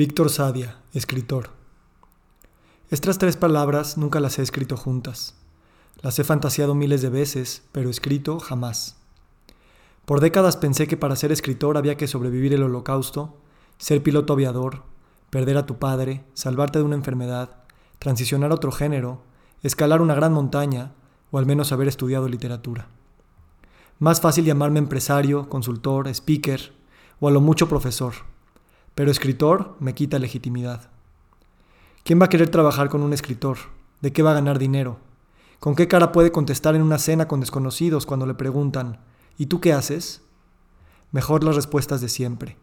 Víctor Sadia, escritor. Estas tres palabras nunca las he escrito juntas. Las he fantaseado miles de veces, pero escrito jamás. Por décadas pensé que para ser escritor había que sobrevivir el holocausto, ser piloto aviador, perder a tu padre, salvarte de una enfermedad, transicionar a otro género, escalar una gran montaña o al menos haber estudiado literatura. Más fácil llamarme empresario, consultor, speaker o a lo mucho profesor pero escritor me quita legitimidad. ¿Quién va a querer trabajar con un escritor? ¿De qué va a ganar dinero? ¿Con qué cara puede contestar en una cena con desconocidos cuando le preguntan, ¿y tú qué haces? Mejor las respuestas de siempre.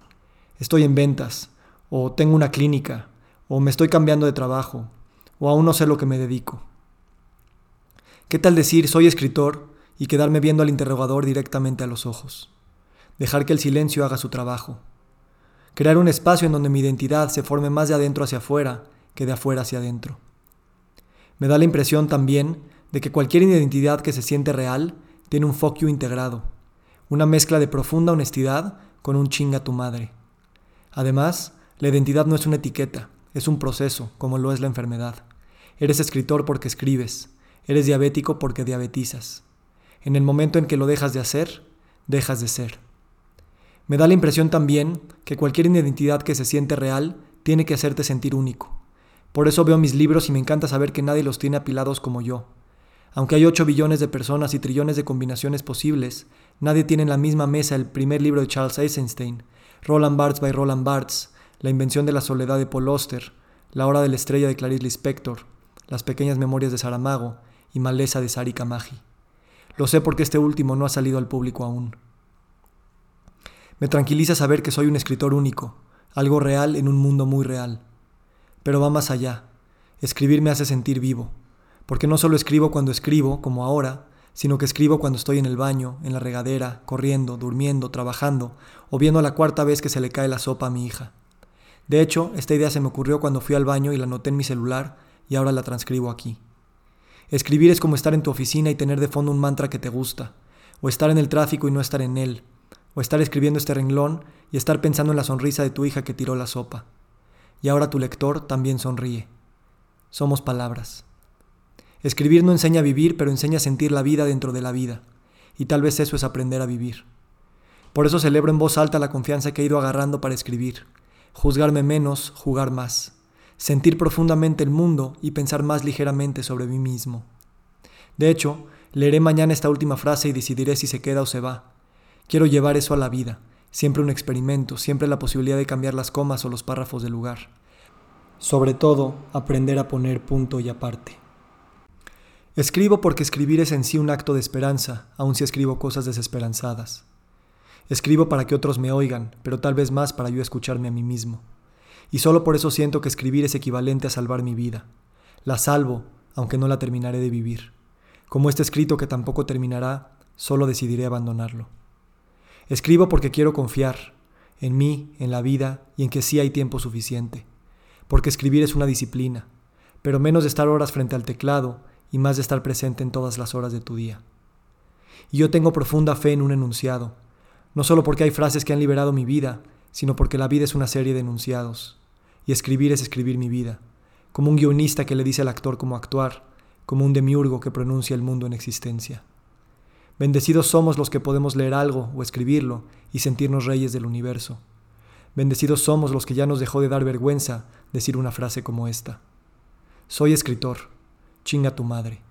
Estoy en ventas, o tengo una clínica, o me estoy cambiando de trabajo, o aún no sé lo que me dedico. ¿Qué tal decir soy escritor y quedarme viendo al interrogador directamente a los ojos? Dejar que el silencio haga su trabajo crear un espacio en donde mi identidad se forme más de adentro hacia afuera que de afuera hacia adentro. Me da la impresión también de que cualquier identidad que se siente real tiene un fuck integrado, una mezcla de profunda honestidad con un chinga tu madre. Además, la identidad no es una etiqueta, es un proceso, como lo es la enfermedad. Eres escritor porque escribes, eres diabético porque diabetizas. En el momento en que lo dejas de hacer, dejas de ser. Me da la impresión también que cualquier identidad que se siente real tiene que hacerte sentir único. Por eso veo mis libros y me encanta saber que nadie los tiene apilados como yo. Aunque hay 8 billones de personas y trillones de combinaciones posibles, nadie tiene en la misma mesa el primer libro de Charles Eisenstein, Roland Barthes by Roland Barthes, La invención de la soledad de Paul Auster, La hora de la estrella de Clarice Lispector, Las pequeñas memorias de Saramago y Maleza de Sari Kamaji. Lo sé porque este último no ha salido al público aún. Me tranquiliza saber que soy un escritor único, algo real en un mundo muy real. Pero va más allá. Escribir me hace sentir vivo, porque no solo escribo cuando escribo, como ahora, sino que escribo cuando estoy en el baño, en la regadera, corriendo, durmiendo, trabajando, o viendo la cuarta vez que se le cae la sopa a mi hija. De hecho, esta idea se me ocurrió cuando fui al baño y la anoté en mi celular y ahora la transcribo aquí. Escribir es como estar en tu oficina y tener de fondo un mantra que te gusta, o estar en el tráfico y no estar en él, o estar escribiendo este renglón y estar pensando en la sonrisa de tu hija que tiró la sopa. Y ahora tu lector también sonríe. Somos palabras. Escribir no enseña a vivir, pero enseña a sentir la vida dentro de la vida. Y tal vez eso es aprender a vivir. Por eso celebro en voz alta la confianza que he ido agarrando para escribir. Juzgarme menos, jugar más. Sentir profundamente el mundo y pensar más ligeramente sobre mí mismo. De hecho, leeré mañana esta última frase y decidiré si se queda o se va Quiero llevar eso a la vida, siempre un experimento, siempre la posibilidad de cambiar las comas o los párrafos del lugar. Sobre todo, aprender a poner punto y aparte. Escribo porque escribir es en sí un acto de esperanza, aun si escribo cosas desesperanzadas. Escribo para que otros me oigan, pero tal vez más para yo escucharme a mí mismo. Y solo por eso siento que escribir es equivalente a salvar mi vida. La salvo, aunque no la terminaré de vivir. Como este escrito que tampoco terminará, solo decidiré abandonarlo. Escribo porque quiero confiar en mí, en la vida y en que sí hay tiempo suficiente. Porque escribir es una disciplina, pero menos de estar horas frente al teclado y más de estar presente en todas las horas de tu día. Y yo tengo profunda fe en un enunciado, no solo porque hay frases que han liberado mi vida, sino porque la vida es una serie de enunciados. Y escribir es escribir mi vida, como un guionista que le dice al actor cómo actuar, como un demiurgo que pronuncia el mundo en existencia. Bendecidos somos los que podemos leer algo o escribirlo y sentirnos reyes del universo. Bendecidos somos los que ya nos dejó de dar vergüenza decir una frase como esta. Soy escritor, chinga tu madre.